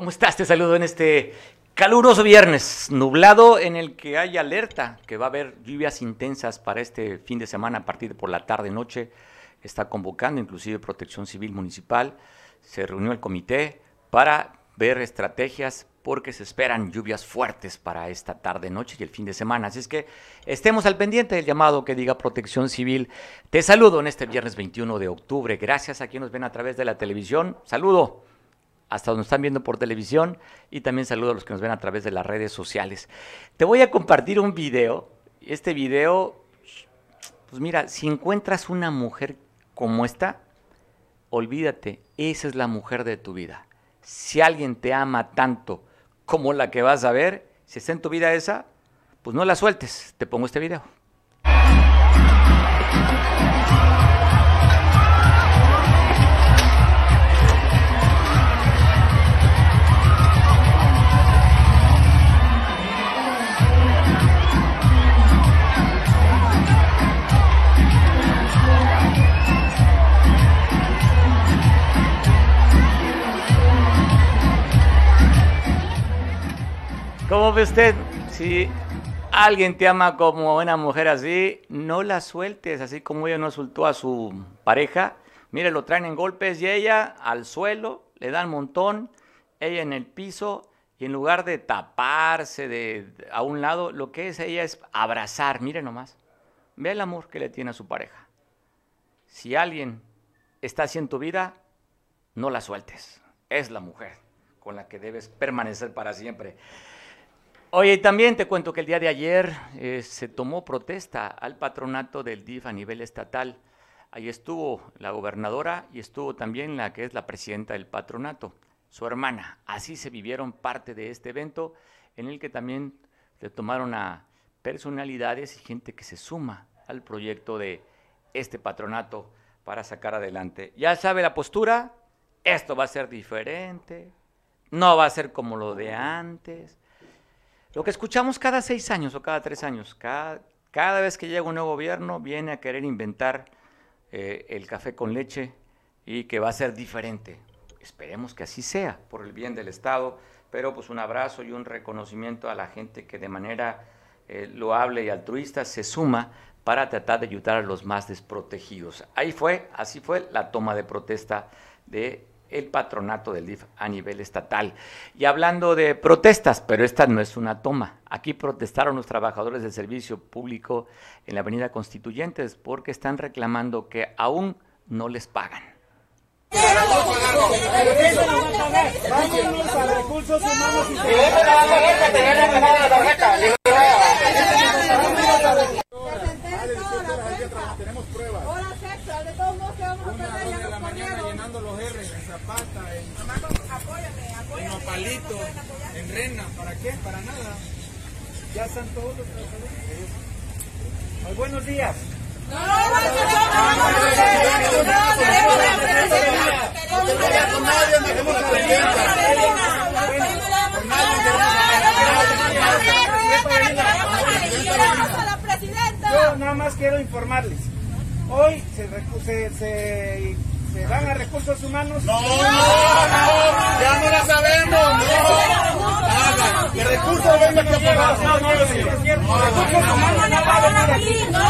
¿Cómo estás? Te saludo en este caluroso viernes, nublado en el que hay alerta que va a haber lluvias intensas para este fin de semana a partir de por la tarde noche. Está convocando inclusive Protección Civil Municipal. Se reunió el comité para ver estrategias porque se esperan lluvias fuertes para esta tarde, noche y el fin de semana. Así es que estemos al pendiente del llamado que diga Protección Civil. Te saludo en este viernes 21 de octubre. Gracias a quienes nos ven a través de la televisión. Saludo hasta donde están viendo por televisión y también saludo a los que nos ven a través de las redes sociales. Te voy a compartir un video. Este video, pues mira, si encuentras una mujer como esta, olvídate, esa es la mujer de tu vida. Si alguien te ama tanto, como la que vas a ver, si está en tu vida esa, pues no la sueltes. Te pongo este video. ¿Cómo ve usted? Si alguien te ama como una mujer así, no la sueltes, así como ella no soltó a su pareja. Mire, lo traen en golpes y ella al suelo, le dan montón, ella en el piso, y en lugar de taparse de, a un lado, lo que es ella es abrazar. Mire nomás, ve el amor que le tiene a su pareja. Si alguien está así en tu vida, no la sueltes. Es la mujer con la que debes permanecer para siempre. Oye, también te cuento que el día de ayer eh, se tomó protesta al patronato del DIF a nivel estatal. Ahí estuvo la gobernadora y estuvo también la que es la presidenta del patronato, su hermana. Así se vivieron parte de este evento en el que también se tomaron a personalidades y gente que se suma al proyecto de este patronato para sacar adelante. Ya sabe la postura, esto va a ser diferente, no va a ser como lo de antes lo que escuchamos cada seis años o cada tres años, cada, cada vez que llega un nuevo gobierno viene a querer inventar eh, el café con leche y que va a ser diferente. Esperemos que así sea, por el bien del Estado, pero pues un abrazo y un reconocimiento a la gente que de manera eh, loable y altruista se suma para tratar de ayudar a los más desprotegidos. Ahí fue, así fue la toma de protesta de el patronato del DIF a nivel estatal. Y hablando de protestas, pero esta no es una toma. Aquí protestaron los trabajadores del servicio público en la Avenida Constituyentes porque están reclamando que aún no les pagan. Tenemos pruebas. Hola, sexo, de todos modos que vamos a perder, ya nos mañana llenando los R en Zapata, en, apóyame, apóyame, en Rena, ¿para qué? Para nada. Ya están todos los. Muy buenos días. No, no, Yo nada más quiero informarles. Hoy se, se, se, se van a recursos humanos. No, no, no, ya no la sabemos. No, que recursos vengan a pagar. No, no, no, recursos humanos no venir aquí. No,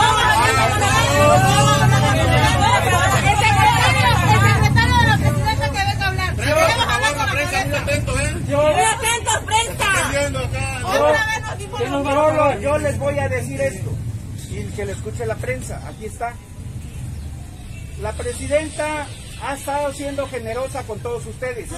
no, que ¿eh? Yo les voy a decir esto y que le escuche la prensa. Aquí está. La presidenta ha estado siendo generosa con todos ustedes.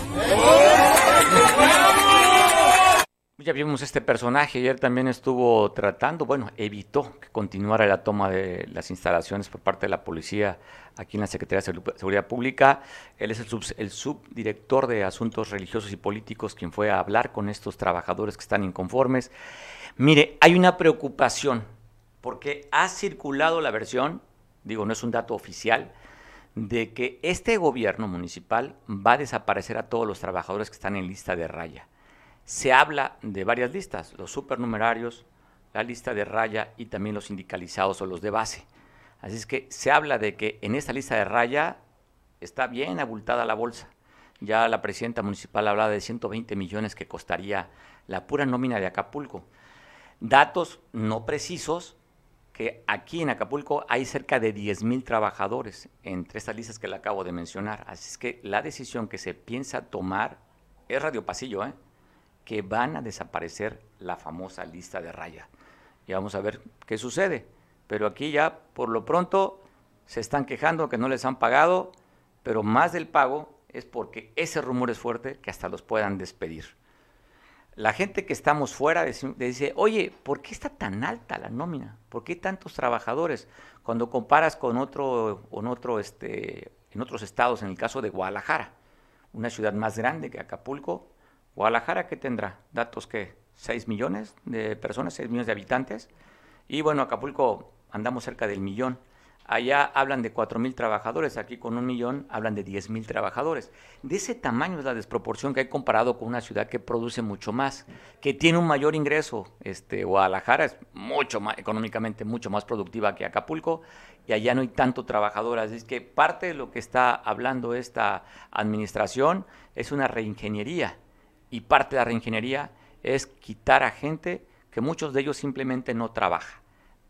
Ya vimos este personaje, ayer también estuvo tratando, bueno, evitó que continuara la toma de las instalaciones por parte de la policía aquí en la Secretaría de Seguridad Pública. Él es el, subdirector de Asuntos Religiosos y Políticos quien fue a hablar con estos trabajadores que están inconformes. Mire, hay una preocupación porque ha circulado la versión, digo, no es un dato oficial, de que este gobierno municipal va a desaparecer a todos los trabajadores que están en lista de raya. Se habla de varias listas, los supernumerarios, la lista de raya y también los sindicalizados o los de base. Así es que se habla de que en esta lista de raya está bien abultada la bolsa ya la presidenta municipal hablaba de 120 millones que costaría la pura nómina de Acapulco. Datos no precisos, que aquí en Acapulco hay cerca de 10 mil trabajadores entre estas listas que le acabo de mencionar. Así es que la decisión que se piensa tomar es Radio Pasillo, ¿eh? que van a desaparecer la famosa lista de raya. Y vamos a ver qué sucede. Pero aquí ya, por lo pronto, se están quejando que no les han pagado, pero más del pago es porque ese rumor es fuerte que hasta los puedan despedir. La gente que estamos fuera dice, oye, ¿por qué está tan alta la nómina? ¿Por qué tantos trabajadores? Cuando comparas con otro, con otro este, en otros estados, en el caso de Guadalajara, una ciudad más grande que Acapulco, Guadalajara, ¿qué tendrá? Datos que 6 millones de personas, 6 millones de habitantes. Y bueno, Acapulco andamos cerca del millón. Allá hablan de 4 mil trabajadores, aquí con un millón hablan de 10 mil trabajadores. De ese tamaño es la desproporción que hay comparado con una ciudad que produce mucho más, que tiene un mayor ingreso. Este, Guadalajara es mucho más, económicamente mucho más productiva que Acapulco y allá no hay tanto trabajador. Así es que parte de lo que está hablando esta administración es una reingeniería y parte de la reingeniería es quitar a gente que muchos de ellos simplemente no trabajan.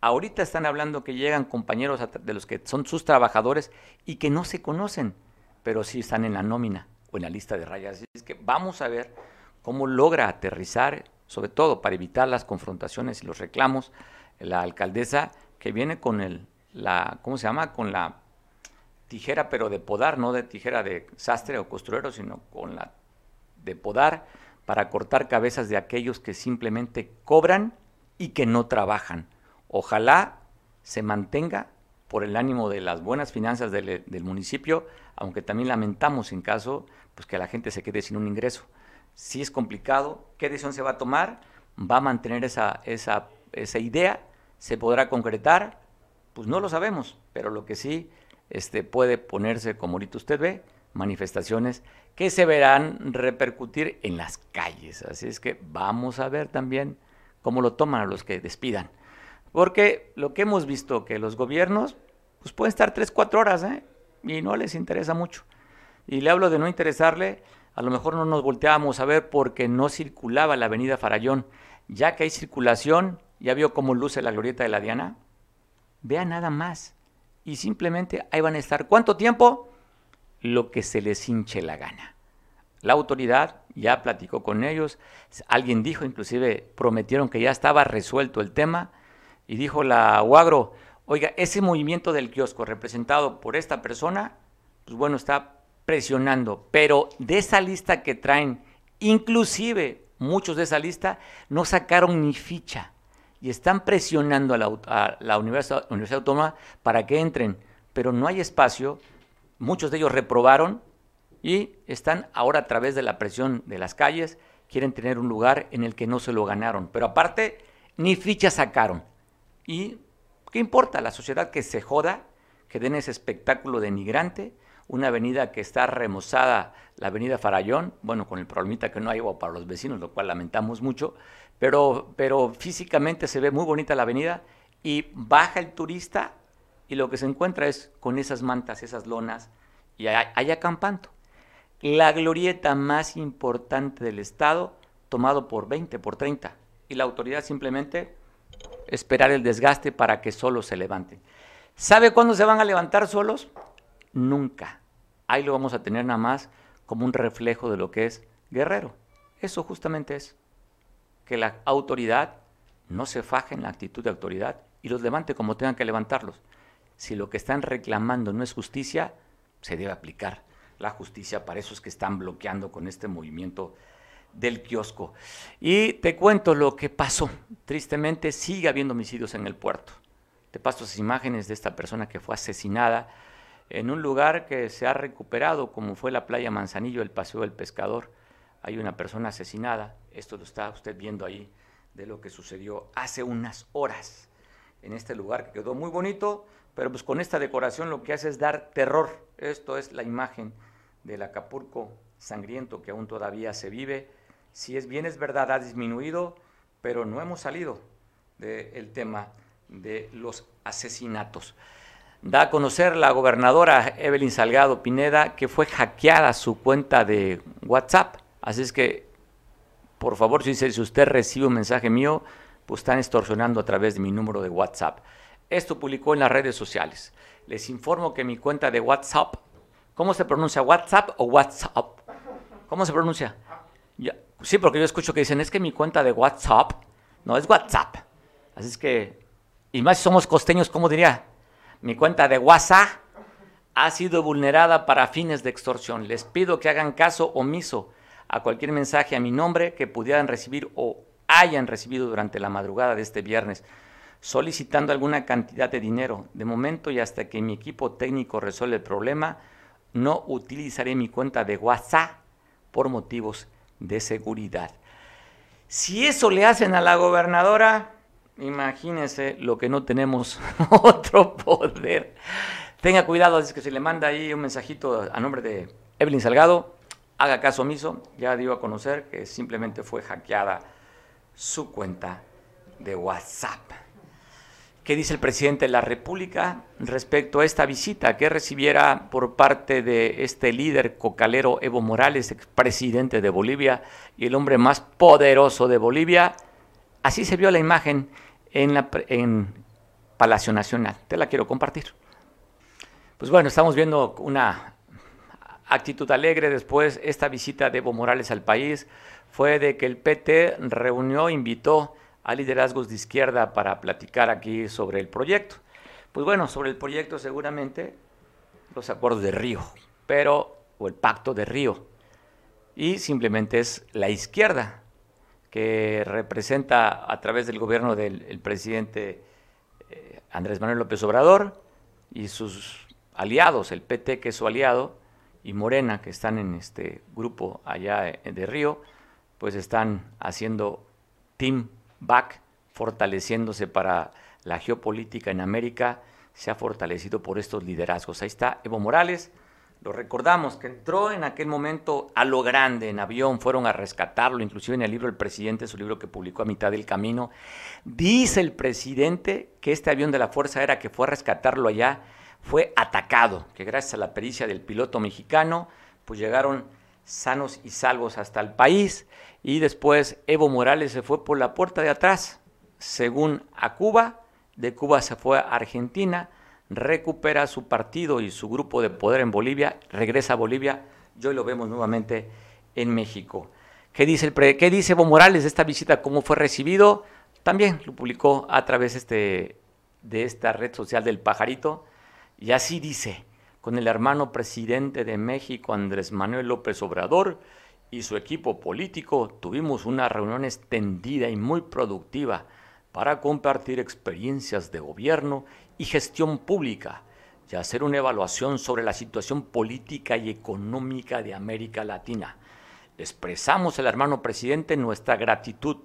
Ahorita están hablando que llegan compañeros de los que son sus trabajadores y que no se conocen, pero sí están en la nómina o en la lista de rayas. Así es que vamos a ver cómo logra aterrizar, sobre todo para evitar las confrontaciones y los reclamos, la alcaldesa que viene con el, la, ¿cómo se llama? Con la tijera, pero de podar, no de tijera de sastre o costurero, sino con la de podar para cortar cabezas de aquellos que simplemente cobran y que no trabajan. Ojalá se mantenga por el ánimo de las buenas finanzas del, municipio, aunque también lamentamos en caso pues, que la gente se quede sin un ingreso. Si es complicado, ¿qué decisión se va a tomar? ¿Va a mantener esa, esa, esa idea? ¿Se podrá concretar? Pues no lo sabemos, pero lo que sí este, puede ponerse, como ahorita usted ve, manifestaciones que se verán repercutir en las calles. Así es que vamos a ver también cómo lo toman a los que despidan. Porque lo que hemos visto, que los gobiernos pues pueden estar tres, cuatro horas ¿eh? y no les interesa mucho. Y le hablo de no interesarle, a lo mejor no nos volteábamos a ver porque no circulaba la avenida Farallón. Ya que hay circulación, ya vio cómo luce la glorieta de la Diana. Vea nada más. Y simplemente ahí van a estar. ¿Cuánto tiempo? Lo que se les hinche la gana. La autoridad ya platicó con ellos. Alguien dijo, inclusive prometieron que ya estaba resuelto el tema y dijo la UAGRO, oiga, ese movimiento del kiosco representado por esta persona, pues bueno, está presionando, pero de esa lista que traen, inclusive muchos de esa lista no sacaron ni ficha. Y están presionando a la, Universidad, Universidad Autónoma para que entren, pero no hay espacio, muchos de ellos reprobaron y están ahora a través de la presión de las calles, quieren tener un lugar en el que no se lo ganaron, pero aparte ni ficha sacaron. Y ¿qué importa? La sociedad que se joda, que den ese espectáculo denigrante, una avenida que está remozada, la avenida Farallón, bueno, con el problemita que no hay agua para los vecinos, lo cual lamentamos mucho, pero, pero físicamente se ve muy bonita la avenida y baja el turista y lo que se encuentra es con esas mantas, esas lonas, y hay acampando. La glorieta más importante del Estado, tomado por 20, por 30, y la autoridad simplemente esperar el desgaste para que solos se levanten. ¿Sabe cuándo se van a levantar solos? Nunca. Ahí lo vamos a tener nada más como un reflejo de lo que es guerrero. Eso justamente es. Que la autoridad no se faje en la actitud de autoridad y los levante como tengan que levantarlos. Si lo que están reclamando no es justicia, se debe aplicar la justicia para esos que están bloqueando con este movimiento del kiosco. Y te cuento lo que pasó. Tristemente sigue habiendo homicidios en el puerto. Te paso esas imágenes de esta persona que fue asesinada en un lugar que se ha recuperado, como fue la playa Manzanillo, el Paseo del Pescador. Hay una persona asesinada. Esto lo está usted viendo ahí de lo que sucedió hace unas horas en este lugar que quedó muy bonito, pero pues con esta decoración lo que hace es dar terror. Esto es la imagen del Acapulco sangriento que aún todavía se vive si es bien es verdad, ha disminuido, pero no hemos salido del tema de los asesinatos. Da a conocer la gobernadora Evelyn Salgado Pineda que fue hackeada su cuenta de WhatsApp. Así es que, por favor, si, si usted recibe un mensaje mío, pues están extorsionando a través de mi número de WhatsApp. Esto publicó en las redes sociales. Les informo que mi cuenta de WhatsApp, ¿cómo se pronuncia? ¿WhatsApp o WhatsApp? ¿Cómo se pronuncia? Sí, porque yo escucho que dicen, es que mi cuenta de WhatsApp, no, es WhatsApp. Así es que, y más si somos costeños, ¿cómo diría? Mi cuenta de WhatsApp ha sido vulnerada para fines de extorsión. Les pido que hagan caso omiso a cualquier mensaje a mi nombre que pudieran recibir o hayan recibido durante la madrugada de este viernes, solicitando alguna cantidad de dinero. De momento y hasta que mi equipo técnico resuelva el problema, no utilizaré mi cuenta de WhatsApp por motivos de seguridad. Si eso le hacen a la gobernadora, imagínense lo que no tenemos otro poder. Tenga cuidado, es que se le manda ahí un mensajito a nombre de Evelyn Salgado, haga caso omiso, ya dio a conocer que simplemente fue hackeada su cuenta de WhatsApp. ¿Qué dice el presidente de la República respecto a esta visita que recibiera por parte de este líder cocalero Evo Morales, presidente de Bolivia y el hombre más poderoso de Bolivia? Así se vio la imagen en, la, Palacio Nacional. Te la quiero compartir. Pues bueno, estamos viendo una actitud alegre después esta visita de Evo Morales al país fue de que el PT reunió, invitó a liderazgos de izquierda para platicar aquí sobre el proyecto. Pues bueno, sobre el proyecto seguramente los acuerdos de Río, pero, o el pacto de Río. Y simplemente es la izquierda que representa a través del gobierno del presidente eh, Andrés Manuel López Obrador y sus aliados, el PT que es su aliado, y Morena que están en este grupo allá de Río, pues están haciendo team back, fortaleciéndose para la geopolítica en América, se ha fortalecido por estos liderazgos. Ahí está Evo Morales, lo recordamos, que entró en aquel momento a lo grande en avión, fueron a rescatarlo, inclusive en el libro del presidente, su libro que publicó a mitad del camino, dice el presidente que este avión de la Fuerza Aérea que fue a rescatarlo allá fue atacado, que gracias a la pericia del piloto mexicano, pues llegaron sanos y salvos hasta el país y después Evo Morales se fue por la puerta de atrás, según a Cuba, de Cuba se fue a Argentina, recupera su partido y su grupo de poder en Bolivia, regresa a Bolivia y hoy lo vemos nuevamente en México. ¿Qué dice, ¿Qué dice Evo Morales de esta visita? ¿Cómo fue recibido? También lo publicó a través este, de esta red social del pajarito y así dice, con el hermano presidente de México, Andrés Manuel López Obrador, y su equipo político tuvimos una reunión extendida y muy productiva para compartir experiencias de gobierno y gestión pública y hacer una evaluación sobre la situación política y económica de América Latina. expresamos al hermano presidente nuestra gratitud,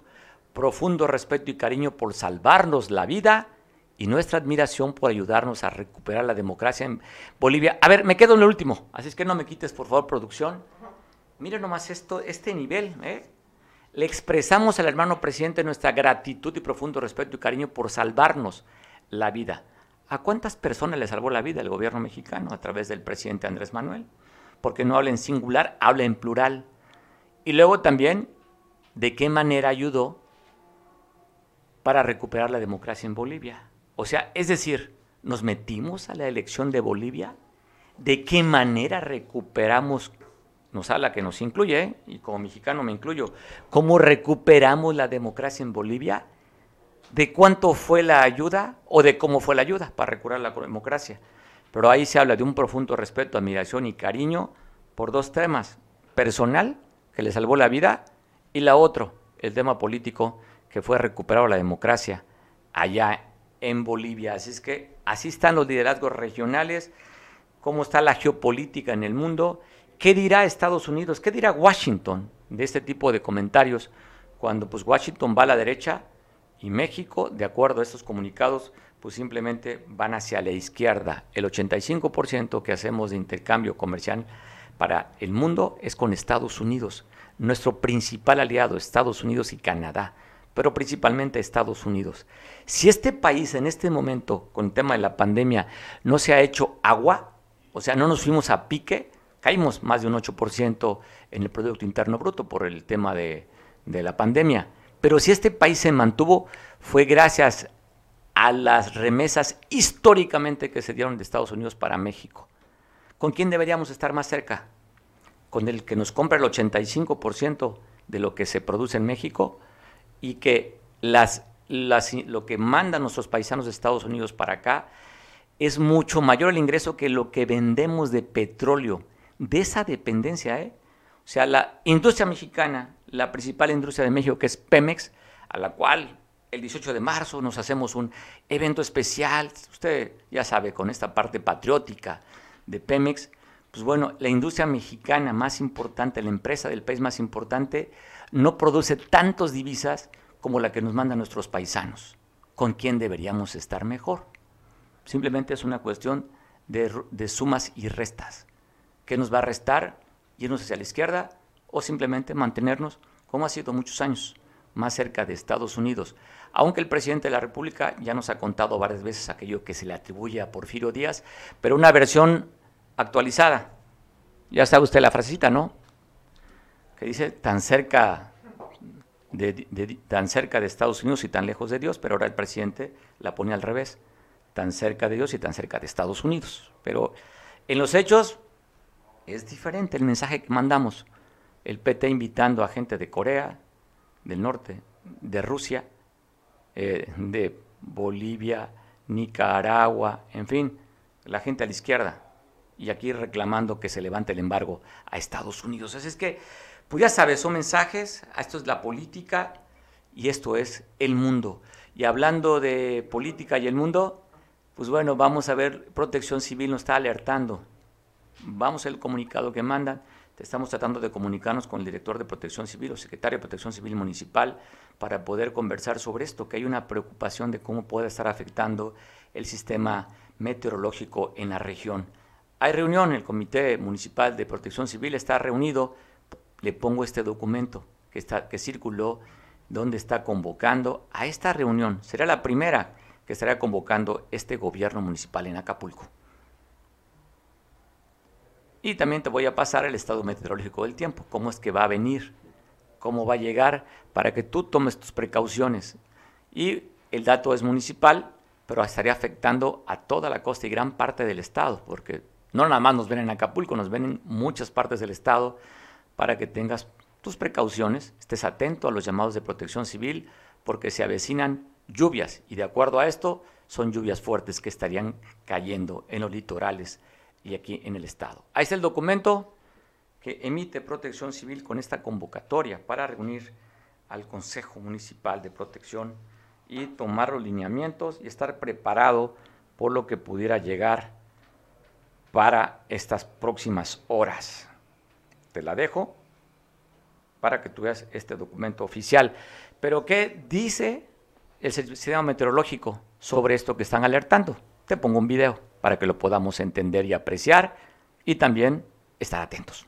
profundo respeto y cariño por salvarnos la vida y nuestra admiración por ayudarnos a recuperar la democracia en Bolivia. A ver, me quedo en lo último, así es que no me quites, por favor, producción. Miren nomás esto, este nivel. ¿eh? Le expresamos al hermano presidente nuestra gratitud y profundo respeto y cariño por salvarnos la vida. ¿A cuántas personas le salvó la vida el gobierno mexicano a través del presidente Andrés Manuel? Porque no habla en singular, habla en plural. Y luego también, ¿de qué manera ayudó para recuperar la democracia en Bolivia? O sea, es decir, ¿nos metimos a la elección de Bolivia? ¿De qué manera recuperamos nos habla que nos incluye, y como mexicano me incluyo, cómo recuperamos la democracia en Bolivia, de cuánto fue la ayuda o de cómo fue la ayuda para recuperar la democracia. Pero ahí se habla de un profundo respeto, admiración y cariño por dos temas, personal, que le salvó la vida, y la otro, el tema político, que fue recuperar la democracia allá en Bolivia. Así es que así están los liderazgos regionales, cómo está la geopolítica en el mundo ¿Qué dirá Estados Unidos? ¿Qué dirá Washington de este tipo de comentarios cuando pues Washington va a la derecha y México, de acuerdo a estos comunicados, pues simplemente van hacia la izquierda. El 85% que hacemos de intercambio comercial para el mundo es con Estados Unidos. Nuestro principal aliado, Estados Unidos y Canadá. Pero principalmente Estados Unidos. Si este país en este momento, con el tema de la pandemia, no se ha hecho agua, o sea, no nos fuimos a pique, caímos más de un 8% en el Producto Interno Bruto por el tema de, de la pandemia. Pero si este país se mantuvo, fue gracias a las remesas históricamente que se dieron de Estados Unidos para México. ¿Con quién deberíamos estar más cerca? ¿Con el que nos compra el 85% de lo que se produce en México y que las, lo que mandan nuestros paisanos de Estados Unidos para acá es mucho mayor el ingreso que lo que vendemos de petróleo. De esa dependencia, ¿eh? O sea, la industria mexicana, la principal industria de México, que es Pemex, a la cual el 18 de marzo nos hacemos un evento especial, usted ya sabe, con esta parte patriótica de Pemex, pues bueno, la industria mexicana más importante, la empresa del país más importante, no produce tantos divisas como la que nos mandan nuestros paisanos. ¿Con quién deberíamos estar mejor? Simplemente es una cuestión de, de sumas y restas. ¿Qué nos va a restar? ¿Irnos hacia la izquierda o simplemente mantenernos, como ha sido muchos años, más cerca de Estados Unidos? Aunque el presidente de la República ya nos ha contado varias veces aquello que se le atribuye a Porfirio Díaz, pero una versión actualizada. Ya sabe usted la frasecita, ¿no? Que dice tan cerca de, tan cerca de Estados Unidos y tan lejos de Dios, pero ahora el presidente la pone al revés, tan cerca de Dios y tan cerca de Estados Unidos. Pero en los hechos es diferente el mensaje que mandamos. El PT invitando a gente de Corea, del norte, de Rusia, eh, de Bolivia, Nicaragua, en fin, la gente a la izquierda, y aquí reclamando que se levante el embargo a Estados Unidos. Así es que, pues ya sabes, son mensajes, esto es la política y esto es el mundo. Y hablando de política y el mundo, pues bueno, vamos a ver, Protección Civil nos está alertando. Vamos al comunicado que mandan. Estamos tratando de comunicarnos con el director de Protección Civil o secretario de Protección Civil Municipal para poder conversar sobre esto, que hay una preocupación de cómo puede estar afectando el sistema meteorológico en la región. Hay reunión, el Comité Municipal de Protección Civil está reunido, le pongo este documento que, está, que circuló, donde está convocando a esta reunión. Será la primera que estará convocando este gobierno municipal en Acapulco. Y también te voy a pasar el estado meteorológico del tiempo, cómo es que va a venir, cómo va a llegar, para que tú tomes tus precauciones. Y el dato es municipal, pero estaría afectando a toda la costa y gran parte del estado, porque no nada más nos ven en Acapulco, nos ven en muchas partes del estado para que tengas tus precauciones, estés atento a los llamados de protección civil porque se avecinan lluvias y de acuerdo a esto son lluvias fuertes que estarían cayendo en los litorales y aquí en el estado. Ahí está el documento que emite Protección Civil con esta convocatoria para reunir al Consejo Municipal de Protección y tomar los lineamientos y estar preparado por lo que pudiera llegar para estas próximas horas. Te la dejo para que tú veas este documento oficial. Pero ¿qué dice el sistema meteorológico sobre esto que están alertando? Te pongo un video para que lo podamos entender y apreciar y también estar atentos.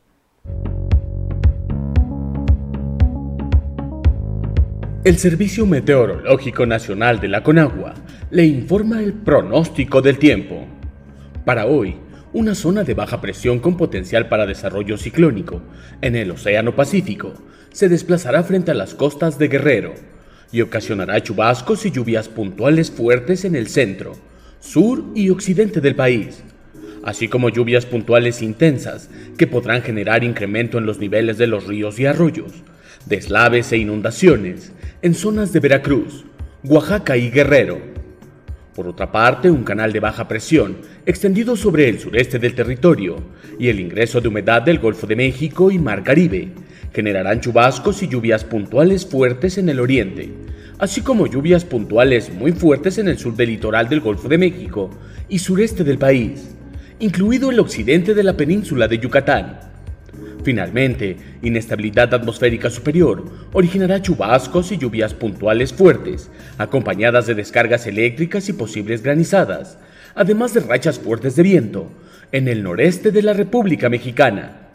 El Servicio Meteorológico Nacional de la Conagua le informa el pronóstico del tiempo. Para hoy, una zona de baja presión con potencial para desarrollo ciclónico. En el Océano Pacífico, se desplazará frente a las costas de Guerrero y ocasionará chubascos y lluvias puntuales fuertes en el centro, sur y occidente del país, así como lluvias puntuales intensas que podrán generar incremento en los niveles de los ríos y arroyos, deslaves e inundaciones en zonas de Veracruz, Oaxaca y Guerrero por otra parte, un canal de baja presión extendido sobre el sureste del territorio y el ingreso de humedad del Golfo de México y Mar Caribe generarán chubascos y lluvias puntuales fuertes en el oriente, así como lluvias puntuales muy fuertes en el sur del litoral del Golfo de México y sureste del país, incluido el occidente de la península de Yucatán. Finalmente, inestabilidad atmosférica superior originará chubascos y lluvias puntuales fuertes, acompañadas de descargas eléctricas y posibles granizadas, además de rachas fuertes de viento, en el noreste de la República Mexicana.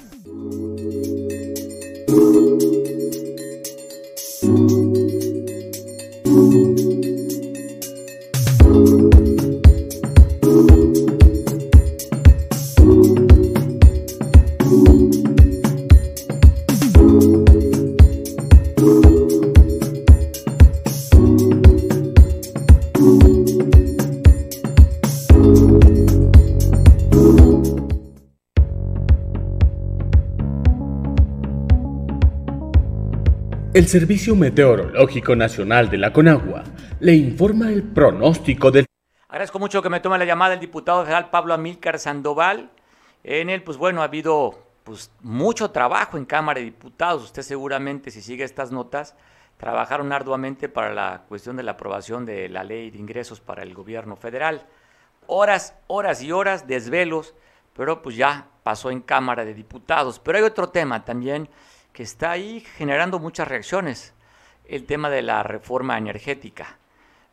El Servicio Meteorológico Nacional de la Conagua le informa el pronóstico del... Agradezco mucho que me tome la llamada el diputado federal Pablo Amílcar Sandoval. En él, pues bueno, ha habido pues, mucho trabajo en Cámara de Diputados. Usted seguramente, si sigue estas notas, trabajaron arduamente para la cuestión de la aprobación de la ley de ingresos para el gobierno federal. Horas, horas y horas, desvelos, pero pues ya pasó en Cámara de Diputados. Pero hay otro tema también que está ahí generando muchas reacciones, el tema de la reforma energética.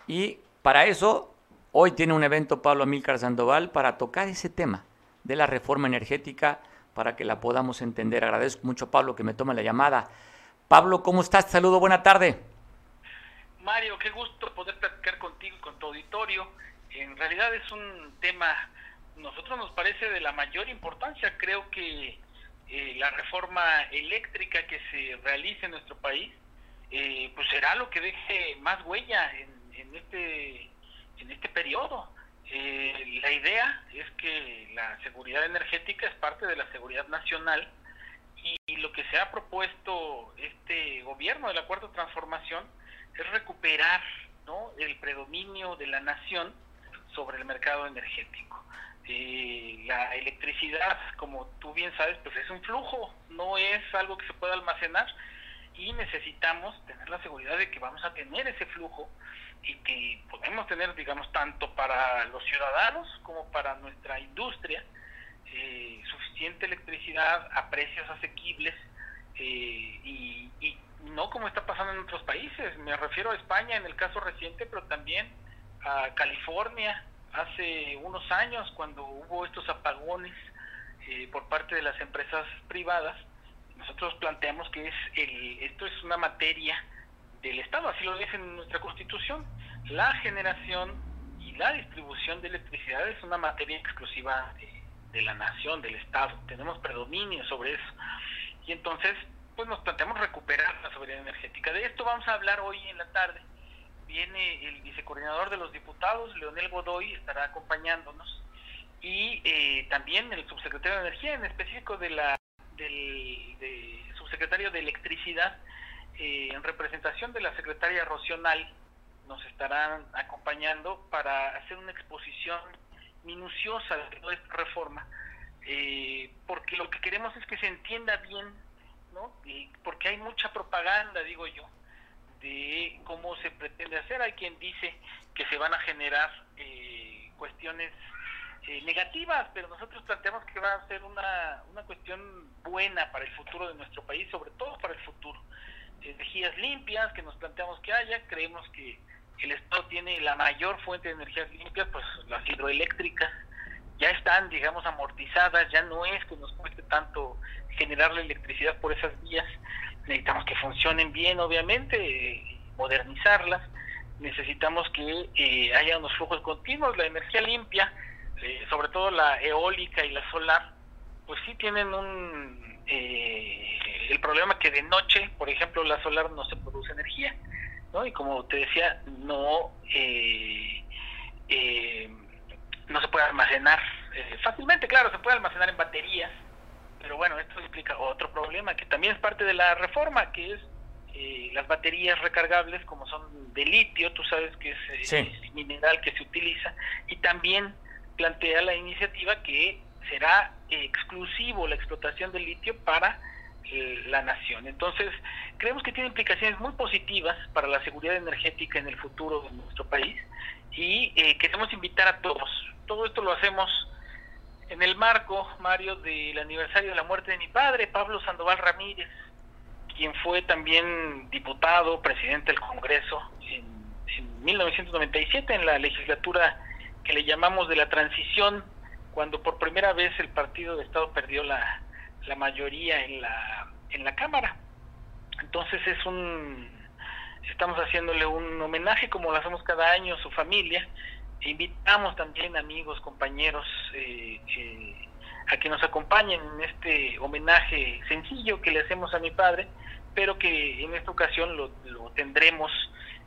Y para eso, hoy tiene un evento Pablo Amílcar Sandoval para tocar ese tema de la reforma energética para que la podamos entender. Agradezco mucho, Pablo, que me tome la llamada. Pablo, ¿cómo estás? Saludo, buena tarde. Mario, qué gusto poder platicar contigo y con tu auditorio. En realidad es un tema, nosotros nos parece de la mayor importancia. Creo que eh, la reforma eléctrica que se realice en nuestro país, eh, pues será lo que deje más huella en, este en este periodo. Eh, la idea es que la seguridad energética es parte de la seguridad nacional y, lo que se ha propuesto este gobierno de la cuarta transformación es recuperar ¿no? el predominio de la nación sobre el mercado energético. Eh, la electricidad, como tú bien sabes, pues es un flujo, no es algo que se pueda almacenar y necesitamos tener la seguridad de que vamos a tener ese flujo y que podemos tener, digamos, tanto para los ciudadanos como para nuestra industria, eh, suficiente electricidad a precios asequibles eh, y, y no como está pasando en otros países. Me refiero a España en el caso reciente, pero también a California, hace unos años cuando hubo estos apagones eh, por parte de las empresas privadas, nosotros planteamos que es el, esto es una materia del Estado, así lo dice en nuestra Constitución. La generación y la distribución de electricidad es una materia exclusiva de, de la nación, del Estado. Tenemos predominio sobre eso. Y entonces, pues nos planteamos recuperar la soberanía energética. De esto vamos a hablar hoy en la tarde viene el vicecoordinador de los diputados, Leonel Godoy, estará acompañándonos, y eh, también el subsecretario de Energía, en específico de la, del subsecretario de Electricidad, eh, en representación de la secretaria Rocional, nos estarán acompañando para hacer una exposición minuciosa de toda esta reforma, eh, porque lo que queremos es que se entienda bien, ¿no? Porque hay mucha propaganda, digo yo, de cómo se pretende hacer. Hay quien dice que se van a generar eh, cuestiones eh, negativas, pero nosotros planteamos que va a ser una, una cuestión buena para el futuro de nuestro país, sobre todo para el futuro. Energías limpias que nos planteamos que haya, creemos que el Estado tiene la mayor fuente de energías limpias, pues las hidroeléctricas ya están, digamos, amortizadas, ya no es que nos cueste tanto generar la electricidad por esas vías necesitamos que funcionen bien, obviamente, modernizarlas, necesitamos que eh, haya unos flujos continuos, la energía limpia, eh, sobre todo la eólica y la solar, pues sí tienen un eh, el problema que de noche, por ejemplo, la solar no se produce energía, ¿no? Y como te decía, no no se puede almacenar fácilmente, claro, se puede almacenar en baterías, bueno, esto explica otro problema que también es parte de la reforma, que es eh, las baterías recargables, como son de litio, tú sabes que es el eh, mineral que se utiliza, y también plantea la iniciativa que será exclusivo la explotación del litio para eh, la nación. Entonces, creemos que tiene implicaciones muy positivas para la seguridad energética en el futuro de nuestro país y queremos invitar a todos. Todo esto lo hacemos en el marco, Mario, del aniversario de la muerte de mi padre, Pablo Sandoval Ramírez, quien fue también diputado, presidente del Congreso en, 1997, en la legislatura que le llamamos de la transición, cuando por primera vez el Partido de Estado perdió la, mayoría en la, en la Cámara. Entonces es un, estamos haciéndole un homenaje como lo hacemos cada año a su familia invitamos también amigos, compañeros, eh, eh, a que nos acompañen en este homenaje sencillo que le hacemos a mi padre, pero que en esta ocasión lo, tendremos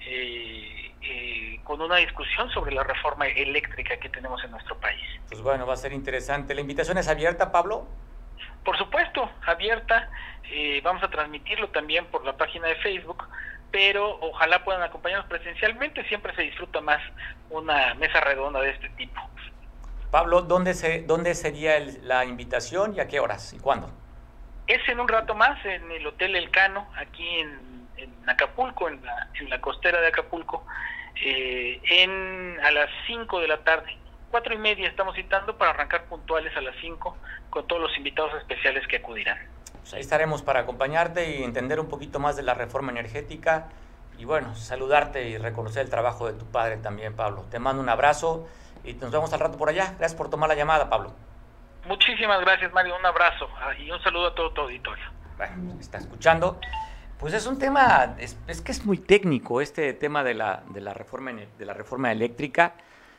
eh, con una discusión sobre la reforma eléctrica que tenemos en nuestro país. Pues bueno, va a ser interesante. ¿La invitación es abierta, Pablo? Por supuesto, abierta. Eh, vamos a transmitirlo también por la página de Facebook, pero ojalá puedan acompañarnos presencialmente. Siempre se disfruta más una mesa redonda de este tipo. Pablo, ¿dónde, se, dónde sería la invitación y a qué horas y cuándo? Es en un rato más en el Hotel Elcano, aquí en, Acapulco, en la, en la costera de Acapulco, eh, en, a las 5 de la tarde. Cuatro y media estamos citando para arrancar puntuales a las 5 con todos los invitados especiales que acudirán. Pues ahí estaremos para acompañarte y entender un poquito más de la reforma energética y bueno, saludarte y reconocer el trabajo de tu padre también, Pablo. Te mando un abrazo y nos vemos al rato por allá. Gracias por tomar la llamada, Pablo. Muchísimas gracias, Mario. Un abrazo ah, y un saludo a todo tu auditorio. Bueno, está escuchando. Pues es un tema, es, que es muy técnico este tema de la, de la, reforma, de la reforma eléctrica.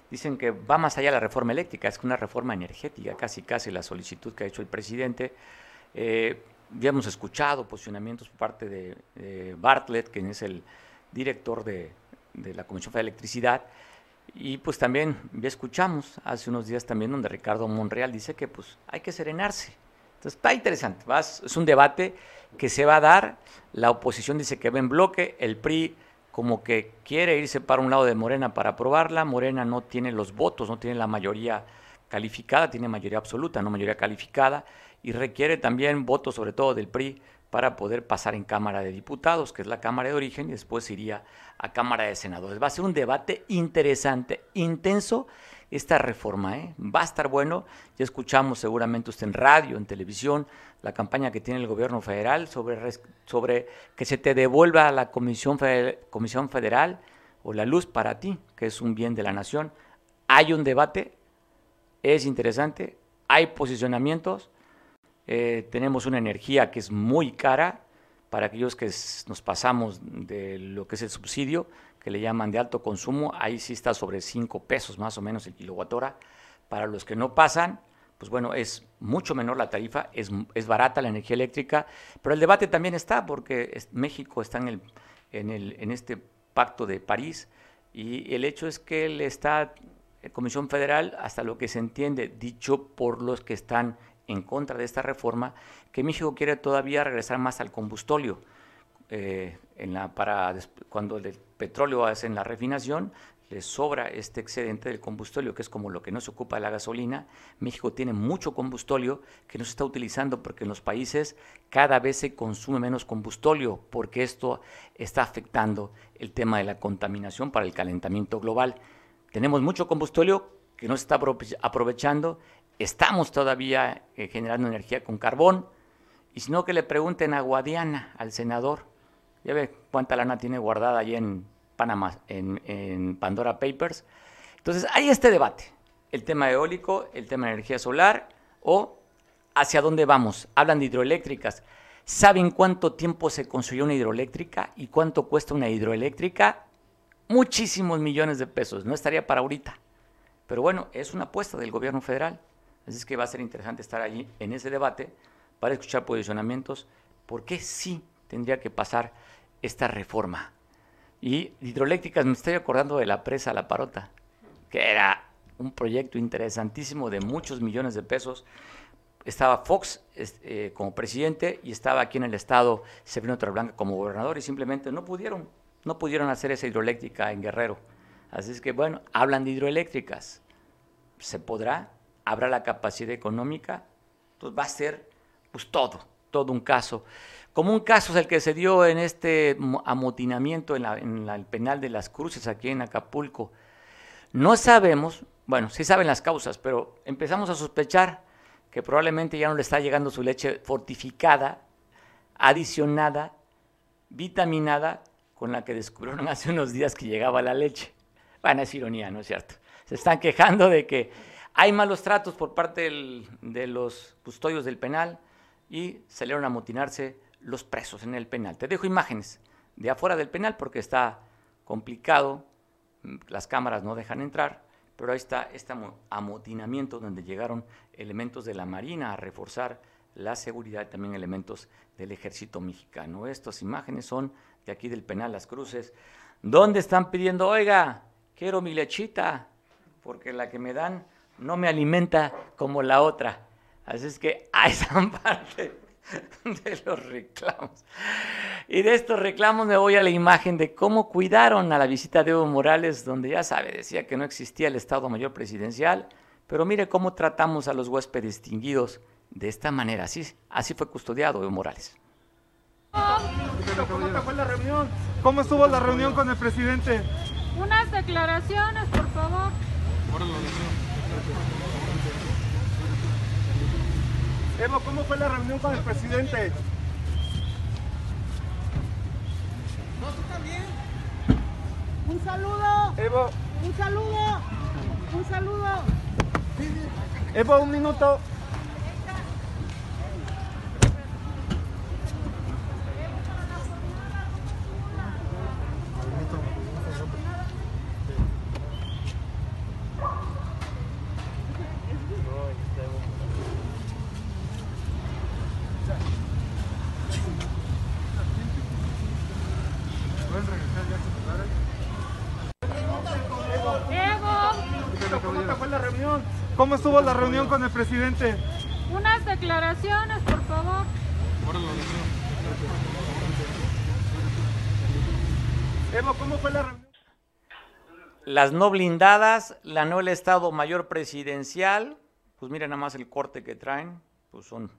Dicen que va más allá de la reforma eléctrica, es una reforma energética, casi casi la solicitud que ha hecho el presidente. Eh, ya hemos escuchado posicionamientos por parte de, Bartlett, quien es el director de, de la Comisión Federal de Electricidad, y pues también ya escuchamos hace unos días también donde Ricardo Monreal dice que pues hay que serenarse. Entonces está interesante, es un debate que se va a dar, la oposición dice que va en bloque, el PRI como que quiere irse para un lado de Morena para aprobarla, Morena no tiene los votos, no tiene la mayoría calificada, tiene mayoría absoluta, no mayoría calificada, y requiere también votos sobre todo del PRI para poder pasar en Cámara de Diputados, que es la Cámara de origen, y después iría a Cámara de Senadores. Va a ser un debate interesante, intenso, esta reforma. ¿eh? Va a estar bueno. Ya escuchamos seguramente usted en radio, en televisión, la campaña que tiene el gobierno federal sobre, sobre que se te devuelva la Comisión Comisión Federal o la luz para ti, que es un bien de la nación. Hay un debate, es interesante, hay posicionamientos eh, tenemos una energía que es muy cara para aquellos que nos pasamos de lo que es el subsidio, que le llaman de alto consumo, ahí sí está sobre 5 pesos más o menos el kilowatt hora. Para los que no pasan, pues bueno, es mucho menor la tarifa, es, es barata la energía eléctrica, pero el debate también está porque México está en, el, en, el, en este pacto de París y el hecho es que él está, Comisión Federal, hasta lo que se entiende, dicho por los que están en contra de esta reforma, que México quiere todavía regresar más al combustóleo. Eh, en la, para cuando el petróleo hace en la refinación, le sobra este excedente del combustóleo, que es como lo que no se ocupa de la gasolina. México tiene mucho combustóleo que no se está utilizando porque en los países cada vez se consume menos combustóleo, porque esto está afectando el tema de la contaminación para el calentamiento global. Tenemos mucho combustóleo que no se está aprovechando Estamos todavía eh, generando energía con carbón. Y si no, que le pregunten a Guadiana, al senador. Ya ve cuánta lana tiene guardada allí en Panamá, en, Pandora Papers. Entonces, hay este debate. El tema eólico, el tema de energía solar o hacia dónde vamos. Hablan de hidroeléctricas. ¿Saben cuánto tiempo se construyó una hidroeléctrica y cuánto cuesta una hidroeléctrica? Muchísimos millones de pesos. No estaría para ahorita. Pero bueno, es una apuesta del gobierno federal. Así es que va a ser interesante estar allí en ese debate para escuchar posicionamientos, por qué sí tendría que pasar esta reforma. Y hidroeléctricas, me estoy acordando de la presa La Parota, que era un proyecto interesantísimo de muchos millones de pesos. Estaba Fox eh, como presidente y estaba aquí en el estado Severino Blanca como gobernador y simplemente no pudieron, no pudieron hacer esa hidroeléctrica en Guerrero. Así es que bueno, hablan de hidroeléctricas. ¿Se podrá? Habrá la capacidad económica, pues va a ser pues todo, todo un caso. Como un caso es el que se dio en este amotinamiento en, el penal de las cruces aquí en Acapulco. No sabemos, bueno, sí saben las causas, pero empezamos a sospechar que probablemente ya no le está llegando su leche fortificada, adicionada, vitaminada, con la que descubrieron hace unos días que llegaba la leche. Bueno, es ironía, ¿no es cierto? Se están quejando de que hay malos tratos por parte de los custodios del penal y salieron a amotinarse los presos en el penal. Te dejo imágenes de afuera del penal porque está complicado, las cámaras no dejan entrar, pero ahí está este amotinamiento donde llegaron elementos de la Marina a reforzar la seguridad y también elementos del ejército mexicano. Estas imágenes son de aquí del penal Las Cruces, donde están pidiendo, oiga, quiero mi lechita, porque la que me dan no me alimenta como la otra. Así es que a esa parte de los reclamos. Y de estos reclamos me voy a la imagen de cómo cuidaron a la visita de Evo Morales, donde ya sabe, decía que no existía el Estado Mayor Presidencial, pero mire cómo tratamos a los huéspedes distinguidos de esta manera. Así, así fue custodiado Evo Morales. ¿Cómo fue la reunión? ¿Cómo estuvo la reunión con el presidente? Unas declaraciones, por favor. Evo, ¿cómo fue la reunión con el presidente? No, tú también. Un saludo. Evo, Un saludo. Un saludo. Evo, un minuto. Evo, ¿Cómo fue la reunión? ¿Cómo estuvo la reunión con el presidente? unas declaraciones, por favor. Evo, ¿cómo fue la reunión? Las no blindadas, la no el Estado Mayor Presidencial, pues miren nada más el corte que traen, pues son,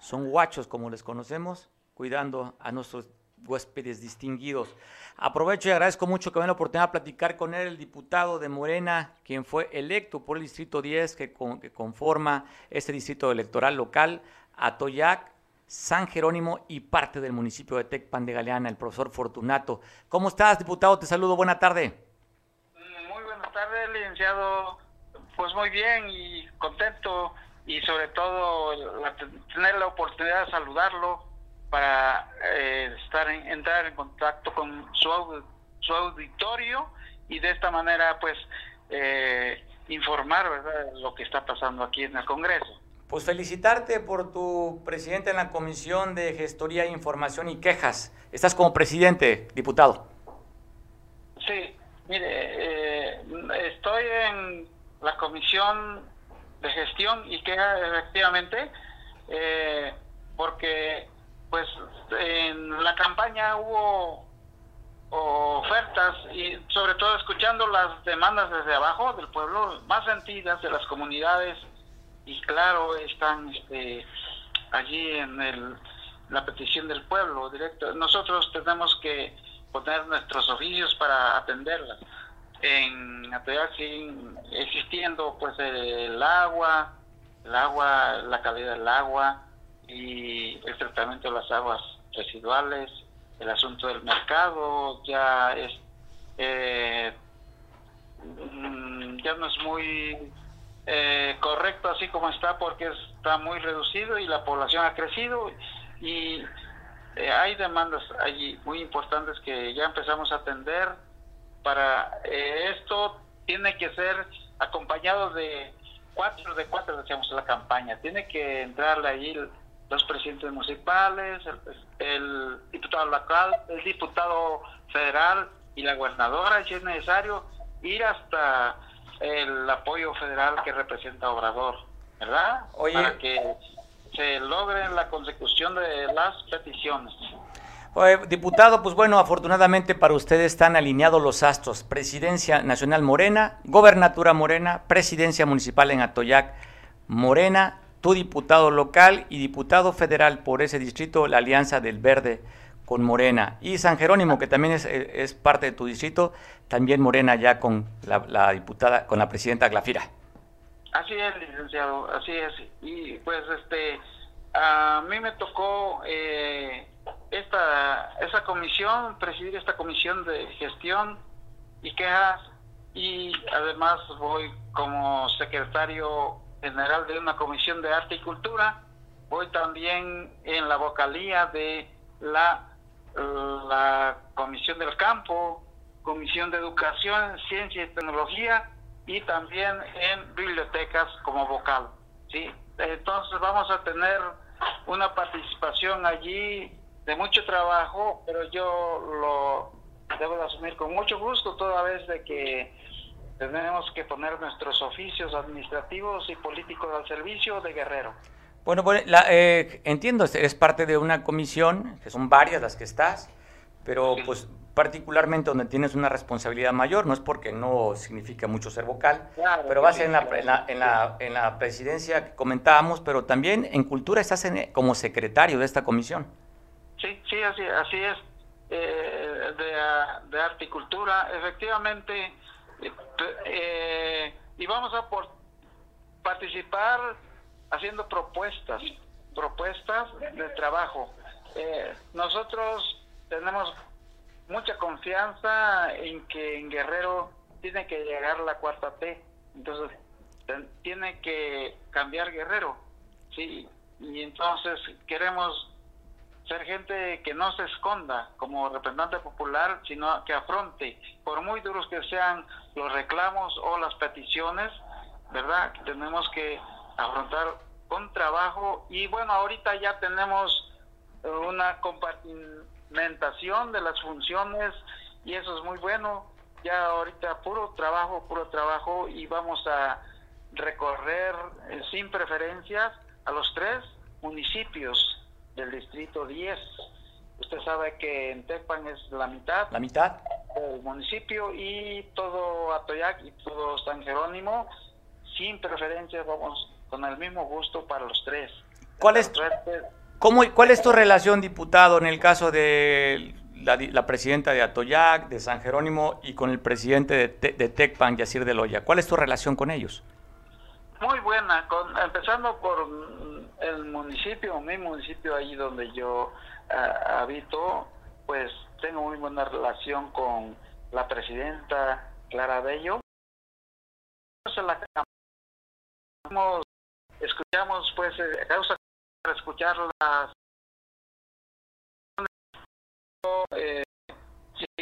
son guachos como les conocemos, cuidando a nuestros huéspedes distinguidos. Aprovecho y agradezco mucho que me den la oportunidad de platicar con él, el diputado de Morena, quien fue electo por el Distrito 10, que, con- que conforma este distrito electoral local, Atoyac, San Jerónimo y parte del municipio de Tecpan de Galeana, el profesor Fortunato. ¿Cómo estás, diputado? Te saludo, buena tarde. Muy buenas tardes, licenciado. Pues muy bien y contento y sobre todo tener la oportunidad de saludarlo para eh, estar en- entrar en contacto con su, su auditorio y de esta manera pues eh, informar ¿verdad? lo que está pasando aquí en el Congreso. Pues felicitarte por tu presidente en la Comisión de Gestoría, Información y Quejas. Estás como presidente, diputado. Sí, mire, eh, estoy en la comisión de gestión y queja efectivamente, eh, porque pues en la campaña hubo ofertas y sobre todo escuchando las demandas desde abajo del pueblo, más sentidas de las comunidades y claro, están este, allí en el, la petición del pueblo directo. Nosotros tenemos que poner nuestros oficios para atenderlas. En siguen existiendo pues el agua, el agua, la calidad del agua y el tratamiento de las aguas residuales, el asunto del mercado ya es eh, mm, ya no es muy eh, correcto así como está porque está muy reducido y la población ha crecido y eh, hay demandas allí muy importantes que ya empezamos a atender para eh, esto tiene que ser acompañado de cuatro de cuatro decíamos la campaña. Tiene que entrarle allí los presidentes municipales el, el diputado local el diputado federal y la gobernadora si es necesario ir hasta el apoyo federal que representa Obrador verdad Oye. para que se logre la consecución de las peticiones Oye, diputado, pues bueno, afortunadamente para ustedes están alineados los astros. Presidencia Nacional Morena, Gobernatura Morena, Presidencia Municipal en Atoyac Morena, tu diputado local y diputado federal por ese distrito, la Alianza del Verde con Morena. Y San Jerónimo, que también es, es parte de tu distrito, también Morena ya con la, la diputada, con la presidenta Glafira. Así es, licenciado, así es. Y pues este, a mí me tocó eh, esta esa comisión, presidir esta comisión de gestión y quejas y además voy como secretario general de una comisión de arte y cultura, voy también en la vocalía de la, comisión del campo, comisión de educación, ciencia y tecnología y también en bibliotecas como vocal, ¿sí? Entonces vamos a tener una participación allí de mucho trabajo, pero yo lo debo de asumir con mucho gusto toda vez de que tenemos que poner nuestros oficios administrativos y políticos al servicio de Guerrero. Bueno, pues, la, eh, entiendo, eres parte de una comisión, que son varias las que estás, pero pues particularmente donde tienes una responsabilidad mayor, no es porque no significa mucho ser vocal, Claro, pero vas sí, en la, en, la, en, la, en la presidencia que comentábamos, pero también en cultura estás en- como secretario de esta comisión. Sí, sí, así, así es. Eh, de, de arte y cultura, efectivamente, eh, y vamos a por participar haciendo propuestas, propuestas de trabajo. Eh, nosotros tenemos mucha confianza en que en Guerrero tiene que llegar la cuarta T, entonces tiene que cambiar Guerrero, sí, y entonces queremos ser gente que no se esconda como representante popular, sino que afronte, por muy duros que sean los reclamos o las peticiones, ¿verdad? Tenemos que afrontar con trabajo y bueno, ahorita ya tenemos eh, una compartimentación de las funciones y eso es muy bueno. Ya ahorita puro trabajo, puro trabajo y vamos a recorrer eh, sin preferencias a los tres municipios del distrito 10. Usted sabe que en Tepan es la mitad La mitad. del municipio y todo Atoyac y todo San Jerónimo, sin preferencias, vamos con el mismo gusto para los tres. ¿Cuál es- Suerte. ¿Cómo, ¿Cuál es tu relación, diputado, en el caso de la, la presidenta de Atoyac, de San Jerónimo y con el presidente de, Te- de Tecpan, Yacir de Loya? ¿Cuál es tu relación con ellos? Muy buena, con, empezando por el municipio, mi municipio ahí donde yo ah, habito, pues tengo muy buena relación con la presidenta Clara Bello. Cambiamos, escuchamos pues eh, causa para escuchar las eh,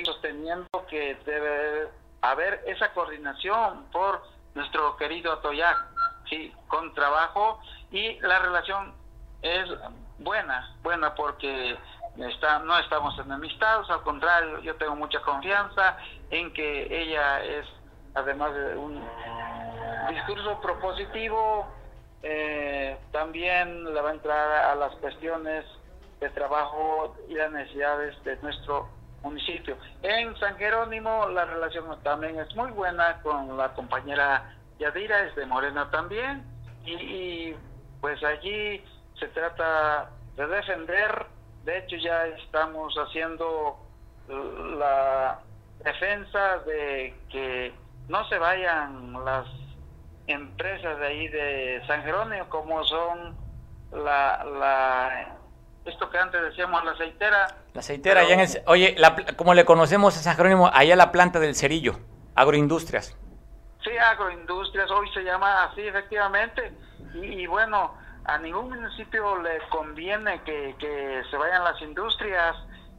sosteniendo que debe haber esa coordinación por nuestro querido Atoyac, sí, con trabajo y la relación es buena, buena porque está, no estamos enemistados, al contrario, yo tengo mucha confianza en que ella es, además de un discurso propositivo, eh, también le va a entrar a las cuestiones de trabajo y las necesidades de nuestro municipio. En San Jerónimo la relación también es muy buena con la compañera Yadira, es de Morena también, y, y, pues allí se trata de defender, de hecho ya estamos haciendo la defensa de que no se vayan las empresas de ahí de San Jerónimo como son la, la esto que antes decíamos la aceitera La aceitera, allá en el, oye, la como le conocemos a San Jerónimo, allá la planta del cerillo, agroindustrias. Sí, agroindustrias, hoy se llama así efectivamente. Y, bueno, a ningún municipio le conviene que, se vayan las industrias.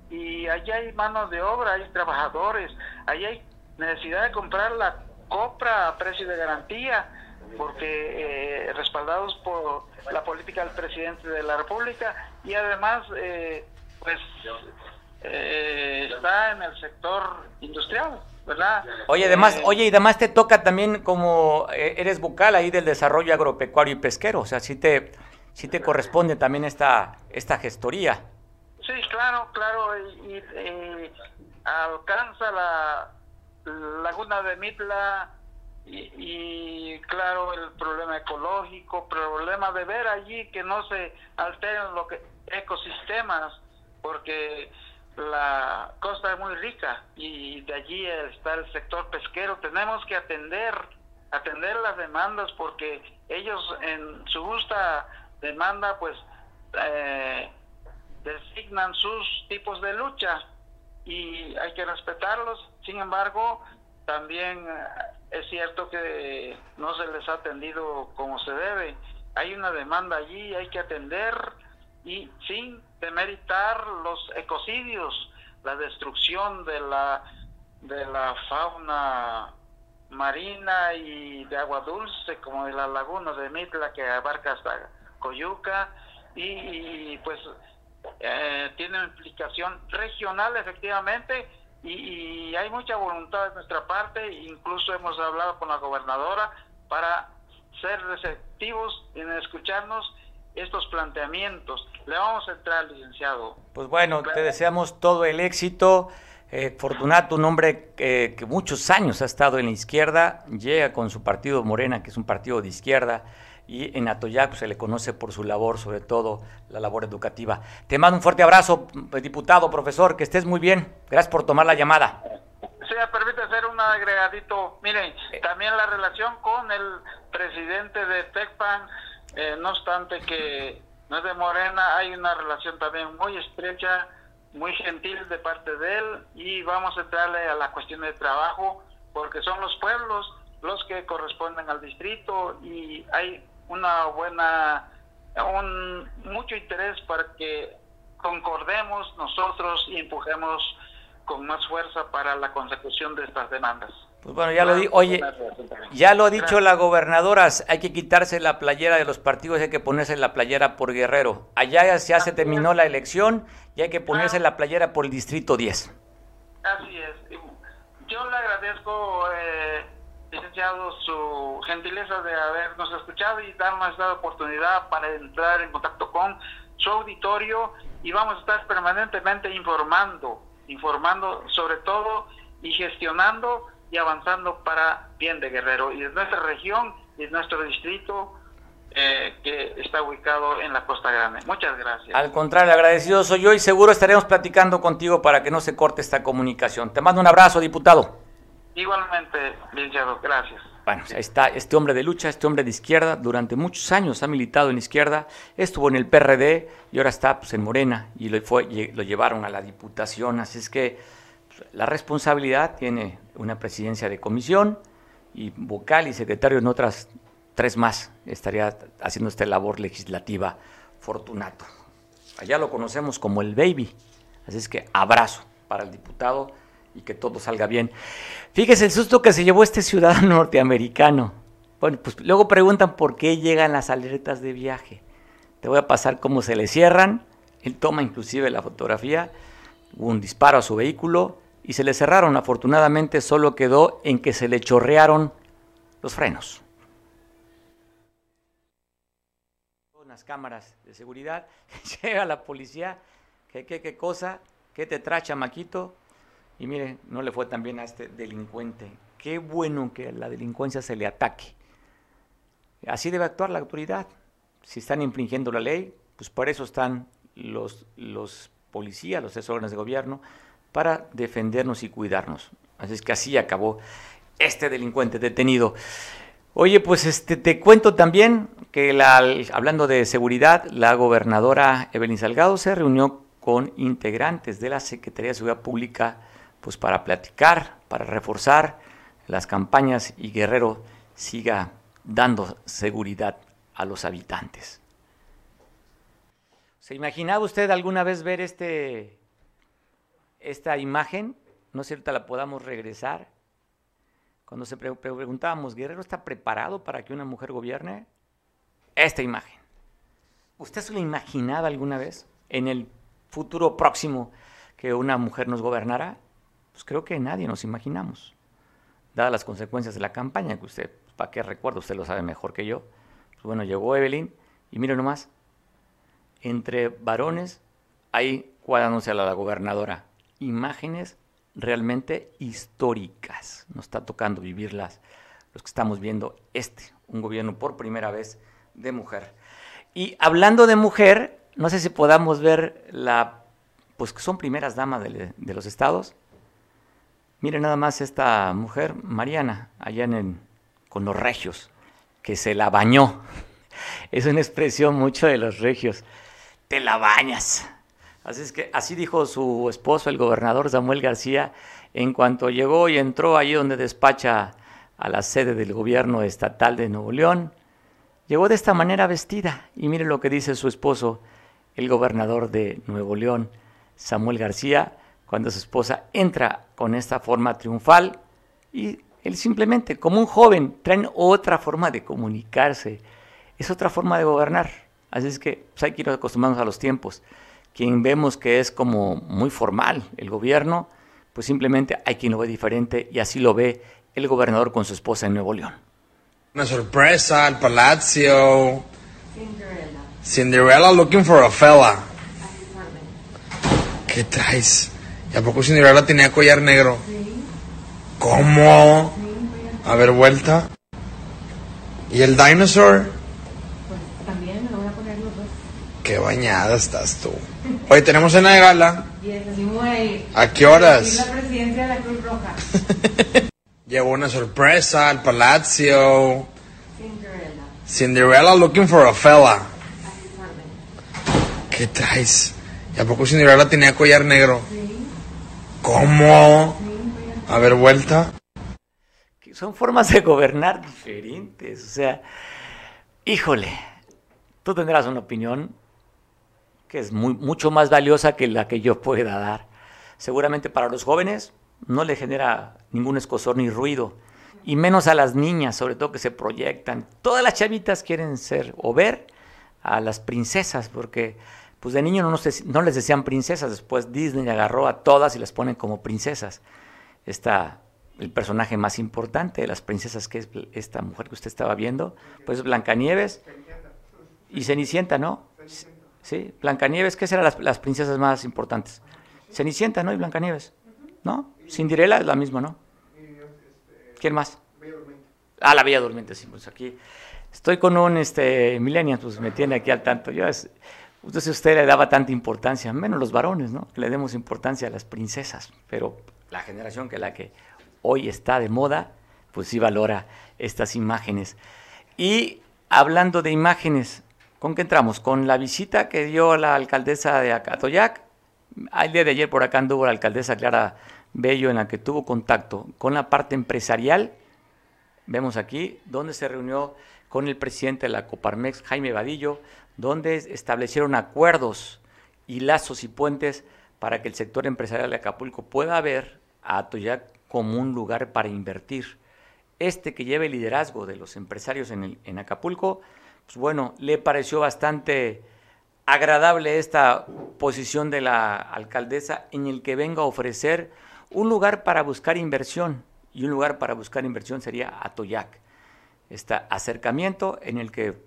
Y allí hay manos de obra, hay trabajadores, allí hay necesidad de comprar la compra a precio de garantía, porque eh, respaldados por la política del presidente de la República y además, eh, pues, eh, está en el sector industrial, ¿verdad? Oye, además, Eh, oye, y además te toca también como eh, eres vocal ahí del desarrollo agropecuario y pesquero, o sea, sí te, sí te corresponde también esta, esta gestoría. Sí, claro, claro, y, y, eh, alcanza la laguna de Mitla y, y, claro el problema ecológico, problema de ver allí que no se alteren los ecosistemas, porque la costa es muy rica y de allí está el sector pesquero. Tenemos que atender, atender las demandas porque ellos en su justa demanda pues eh, designan sus tipos de lucha y hay que respetarlos. Sin embargo, también eh, es cierto que no se les ha atendido como se debe. Hay una demanda allí, hay que atender y sin demeritar los ecocidios, la destrucción de la de la fauna marina y de agua dulce como de la laguna de Mitla que abarca hasta Coyuca y, y, pues eh, tiene implicación regional efectivamente y, hay mucha voluntad de nuestra parte, incluso hemos hablado con la gobernadora para ser receptivos en escucharnos estos planteamientos. Le vamos a entrar, licenciado. Pues bueno, te deseamos todo el éxito. Eh, Fortunato, un hombre que, que, muchos años ha estado en la izquierda, llega con su partido Morena, que es un partido de izquierda, y en Atoyac pues, se le conoce por su labor, sobre todo la labor educativa. Te mando un fuerte abrazo, diputado, profesor, que estés muy bien. Gracias por tomar la llamada. Sí, me permite hacer un agregadito. Miren, eh. también la relación con el presidente de TECPAN, eh, no obstante que no es de Morena, hay una relación también muy estrecha, muy gentil de parte de él y vamos a entrarle a la cuestión de trabajo porque son los pueblos los que corresponden al distrito y hay una buena, un mucho interés para que concordemos nosotros y empujemos con más fuerza para la consecución de estas demandas. Pues bueno, ya lo di, oye, ya lo ha dicho la gobernadora, hay que quitarse la playera de los partidos, hay que ponerse la playera por Guerrero. Allá ya se terminó la elección y hay que ponerse la playera por el distrito 10. Así es. Yo le agradezco eh, licenciado, su gentileza de habernos escuchado y darnos esta oportunidad para entrar en contacto con su auditorio y vamos a estar permanentemente informando, informando sobre todo y gestionando y avanzando para bien de Guerrero y de nuestra región y de nuestro distrito eh, que está ubicado en la Costa Grande. Muchas gracias. Al contrario, agradecido soy yo y seguro estaremos platicando contigo para que no se corte esta comunicación. Te mando un abrazo, diputado. Igualmente, licenciado, gracias. Bueno, ahí está este hombre de lucha, este hombre de izquierda, durante muchos años ha militado en izquierda, estuvo en el PRD y ahora está pues, en Morena y lo, fue, lo llevaron a la diputación, así es que la responsabilidad tiene una presidencia de comisión y vocal y secretario en otras tres más, estaría haciendo esta labor legislativa Fortunato. Allá lo conocemos como el baby, así es que abrazo para el diputado y que todo salga bien. Fíjese el susto que se llevó este ciudadano norteamericano. Bueno, pues luego preguntan por qué llegan las alertas de viaje. Te voy a pasar cómo se le cierran. Él toma inclusive la fotografía. Hubo un disparo a su vehículo y se le cerraron. Afortunadamente solo quedó en que se le chorrearon los frenos. Unas cámaras de seguridad. Llega la policía. ¿Qué, qué, qué cosa? ¿Qué te tracha, Maquito? Y mire, no le fue tan bien a este delincuente. Qué bueno que la delincuencia se le ataque. Así debe actuar la autoridad. Si están infringiendo la ley, pues por eso están los, los policías, los órdenes de gobierno, para defendernos y cuidarnos. Así es que así acabó este delincuente detenido. Oye, pues este, te cuento también que la, hablando de seguridad, la gobernadora Evelyn Salgado se reunió con integrantes de la Secretaría de Seguridad Pública pues para platicar, para reforzar las campañas y Guerrero siga dando seguridad a los habitantes. ¿Se imaginaba usted alguna vez ver este, esta imagen? No sé si la podamos regresar. Cuando se preguntábamos, ¿Guerrero está preparado para que una mujer gobierne? Esta imagen. ¿Usted se lo imaginaba alguna vez en el futuro próximo que una mujer nos gobernara? Pues creo que nadie nos imaginamos, dadas las consecuencias de la campaña, que usted, ¿para qué recuerdo? Usted lo sabe mejor que yo. Pues bueno, llegó Evelyn y mire nomás, entre varones, ahí cuadrándose a la gobernadora, imágenes realmente históricas. Nos está tocando vivirlas los que estamos viendo este, un gobierno por primera vez de mujer. Y hablando de mujer, no sé si podamos ver la, pues que son primeras damas de, los estados, Mire nada más esta mujer, Mariana, allá en con los regios, que se la bañó. Es una expresión mucho de los regios. Te la bañas. Así es que así dijo su esposo, el gobernador Samuel García, en cuanto llegó y entró allí donde despacha a la sede del gobierno estatal de Nuevo León. Llegó de esta manera vestida. Y mire lo que dice su esposo, el gobernador de Nuevo León, Samuel García cuando su esposa entra con esta forma triunfal y él simplemente, como un joven, traen otra forma de comunicarse, es otra forma de gobernar. Así es que pues, hay que ir acostumbrarnos a los tiempos. Quien vemos que es como muy formal el gobierno, pues simplemente hay quien lo ve diferente y así lo ve el gobernador con su esposa en Nuevo León. Una sorpresa al Palacio. Cinderella. Cinderella looking for a fella. ¿Qué traes? ¿Y a poco Cinderella tenía collar negro? ¿Cómo? A ver, vuelta. ¿Y el dinosaur? Pues también me lo voy a poner los dos. Qué bañada estás tú. Hoy tenemos cena de gala. Así. ¿A qué horas? la presidencia de la Cruz Roja. Llegó una sorpresa al Palacio. Cinderella. Cinderella looking for a fella. ¿Qué traes? ¿Y a poco Cinderella tenía collar negro? ¿Cómo? A ver, vuelta. Son formas de gobernar diferentes. O sea, híjole, tú tendrás una opinión que es mucho más valiosa que la que yo pueda dar. Seguramente para los jóvenes no le genera ningún escosor ni ruido, y menos a las niñas, sobre todo que se proyectan. Todas las chavitas quieren ser o ver a las princesas, porque pues de niño no, nos no les decían princesas, después Disney agarró a todas y las ponen como princesas. Esta, el personaje más importante de las princesas, que es esta mujer que usted estaba viendo, pues Blancanieves y Cenicienta, ¿no? Sí, Blancanieves, ¿qué serán las, princesas más importantes? Cenicienta, ¿no? Y Blancanieves, ¿no? Cinderella es la misma, ¿no? ¿Quién más? Ah, la Bella Durmiente, sí, pues aquí estoy con un este millennial, pues me tiene aquí al tanto. Yo es, entonces usted le daba tanta importancia, menos los varones, ¿no? Que le demos importancia a las princesas, pero la generación que la que hoy está de moda, pues sí valora estas imágenes. Y hablando de imágenes, ¿con qué entramos? Con la visita que dio la alcaldesa de Acatoyac. El día de ayer por acá anduvo la alcaldesa Clara Bello en la que tuvo contacto con la parte empresarial. Vemos aquí donde se reunió con el presidente de la Coparmex, Jaime Vadillo, donde establecieron acuerdos y lazos y puentes para que el sector empresarial de Acapulco pueda ver a Atoyac como un lugar para invertir. Este que lleva el liderazgo de los empresarios en Acapulco, pues bueno, le pareció bastante agradable esta posición de la alcaldesa en el que venga a ofrecer un lugar para buscar inversión y un lugar para buscar inversión sería Atoyac. Este acercamiento en el que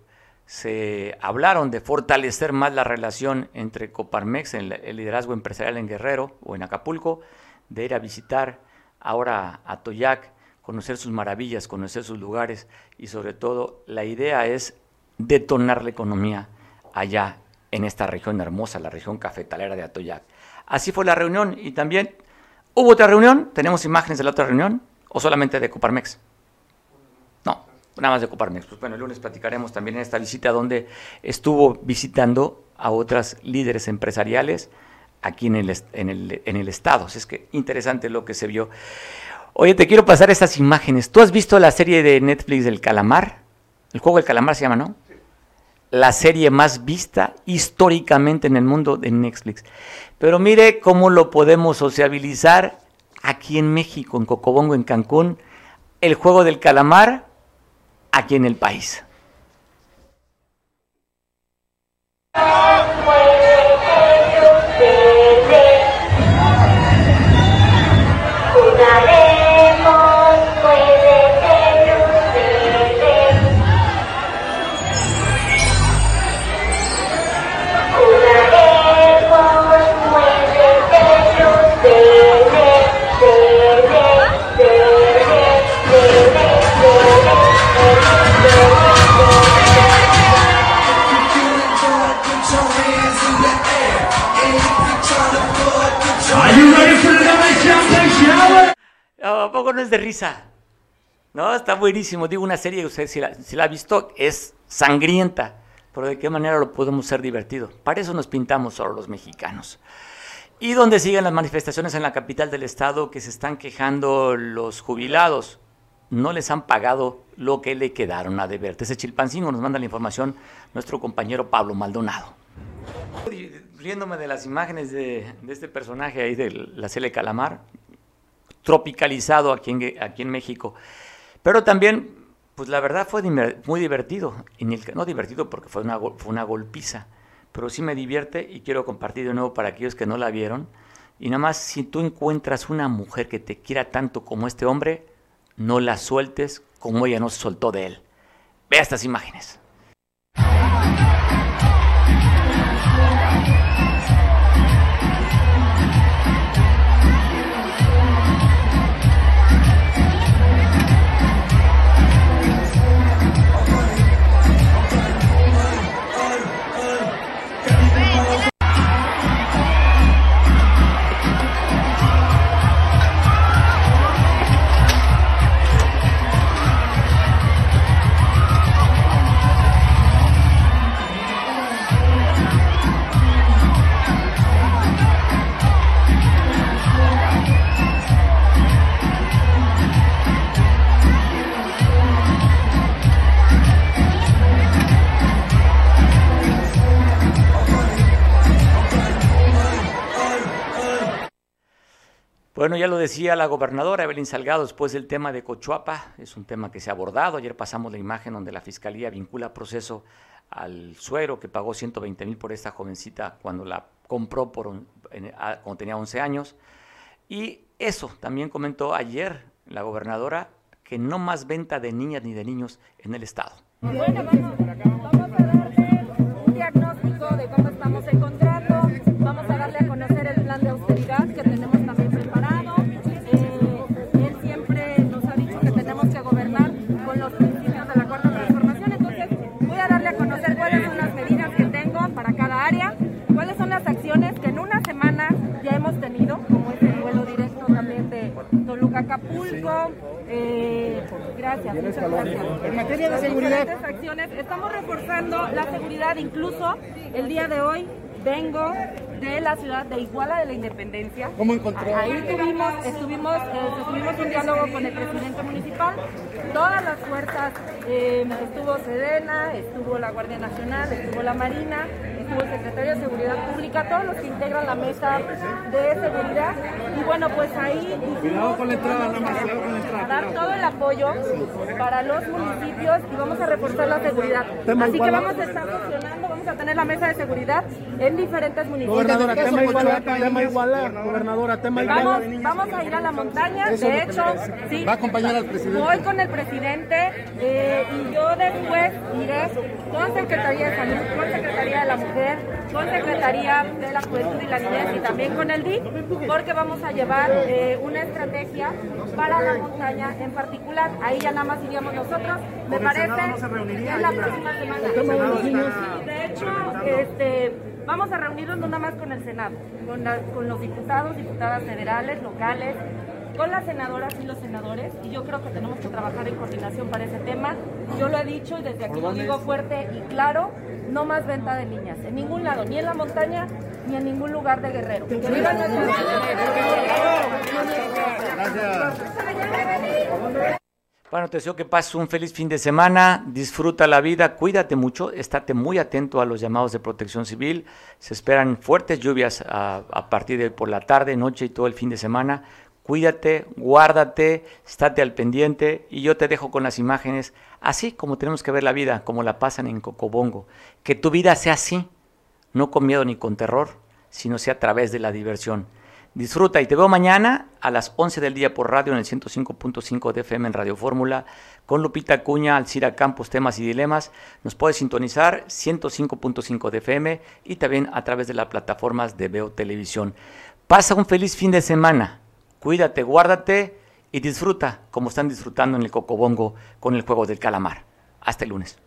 se hablaron de fortalecer más la relación entre Coparmex, el, el liderazgo empresarial en Guerrero o en Acapulco, de ir a visitar ahora Atoyac, conocer sus maravillas, conocer sus lugares y sobre todo la idea es detonar la economía allá en esta región hermosa, la región cafetalera de Atoyac. Así fue la reunión y también hubo otra reunión, tenemos imágenes de la otra reunión o solamente de Coparmex. No, nada más de Coparmex. Pues bueno, el lunes platicaremos también en esta visita donde estuvo visitando a otras líderes empresariales aquí en el, en el, en el estado. Así es que interesante lo que se vio. Oye, te quiero pasar estas imágenes. ¿Tú has visto la serie de Netflix del calamar? El juego del calamar se llama, ¿no? La serie más vista históricamente en el mundo de Netflix. Pero mire cómo lo podemos sociabilizar aquí en México, en Cocobongo, en Cancún. El juego del calamar aquí en el país. ¿A poco no es de risa? No, está buenísimo. Digo, una serie, usted si la, si la ha visto, es sangrienta. Pero ¿de qué manera lo podemos ser divertido? Para eso nos pintamos solo los mexicanos. Y donde siguen las manifestaciones en la capital del estado que se están quejando los jubilados. No les han pagado lo que le quedaron a deber. Desde Chilpancingo nos manda la información nuestro compañero Pablo Maldonado. Riéndome de las imágenes de, de este personaje ahí de la serie Calamar, tropicalizado aquí en, México. Pero también, pues la verdad fue muy divertido. El, no divertido porque fue una, golpiza, pero sí me divierte y quiero compartir de nuevo para aquellos que no la vieron. Y nada más si tú encuentras una mujer que te quiera tanto como este hombre, no la sueltes como ella no se soltó de él. Ve estas imágenes. Bueno, ya lo decía la gobernadora Evelyn Salgado después del tema de Cochuapa, es un tema que se ha abordado. Ayer pasamos la imagen donde la fiscalía vincula proceso al suero que pagó 120 mil por esta jovencita cuando la compró por un- cuando tenía 11 años. Y eso también comentó ayer la gobernadora que no más venta de niñas ni de niños en el estado. Bueno, vamos, vamos a darle un diagnóstico de cómo estamos encontrando, En materia de seguridad. acciones. Estamos reforzando la seguridad, incluso el día de hoy vengo de la ciudad de Iguala de la Independencia. ¿Cómo encontró? Ahí tuvimos, estuvimos, eh, tuvimos un diálogo con el presidente municipal, todas las fuerzas, eh, estuvo Sedena, estuvo la Guardia Nacional, estuvo la Marina, estuvo el secretario de Seguridad Pública, todos los que integran la mesa de seguridad. Y bueno, pues ahí la entrada. dar todo el apoyo para los municipios y vamos a reforzar la seguridad. Así que vamos a estar funcionando, vamos a tener la mesa de seguridad en diferentes municipios. Gobernadora, tema Iguala, tema Iguala, gobernadora, tema Iguala. Vamos, vamos a ir a la montaña, de hecho, me parece. sí. Va a acompañar al presidente. Voy con el presidente eh, y yo después iré con Secretaría de Salud, con Secretaría de la Mujer, con Secretaría de la Juventud y la Niñez y también con el DIF, porque vamos a llevar eh, una estrategia para la montaña en particular. Ahí ya nada más iríamos nosotros. Me ¿Con el parece no reuniría? en la próxima semana. De hecho, este, vamos a reunirnos no nada más con el Senado, con, la- con los diputados, diputadas federales, locales, con las senadoras y los senadores, y yo creo que tenemos que trabajar en coordinación para ese tema. Yo lo he dicho y desde aquí lo digo fuerte y claro, no más venta de niñas, en ningún lado, ni en la montaña, ni en ningún lugar de Guerrero. Bueno, te deseo que pases un feliz fin de semana, disfruta la vida, cuídate mucho, estate muy atento a los llamados de protección civil. Se esperan fuertes lluvias a, a partir de por la tarde, noche y todo el fin de semana. Cuídate, guárdate, estate al pendiente y yo te dejo con las imágenes, así como tenemos que ver la vida, como la pasan en Cocobongo. Que tu vida sea así, no con miedo ni con terror, sino sea a través de la diversión. Disfruta y te veo mañana a las 11 del día por radio en el 105.5 de FM en Radio Fórmula con Lupita Cuña, Alcira Campos, temas y dilemas. Nos puedes sintonizar 105.5 de FM y también a través de las plataformas de Veo Televisión. Pasa un feliz fin de semana. Cuídate, guárdate y disfruta como están disfrutando en el Cocobongo con el juego del calamar. Hasta el lunes.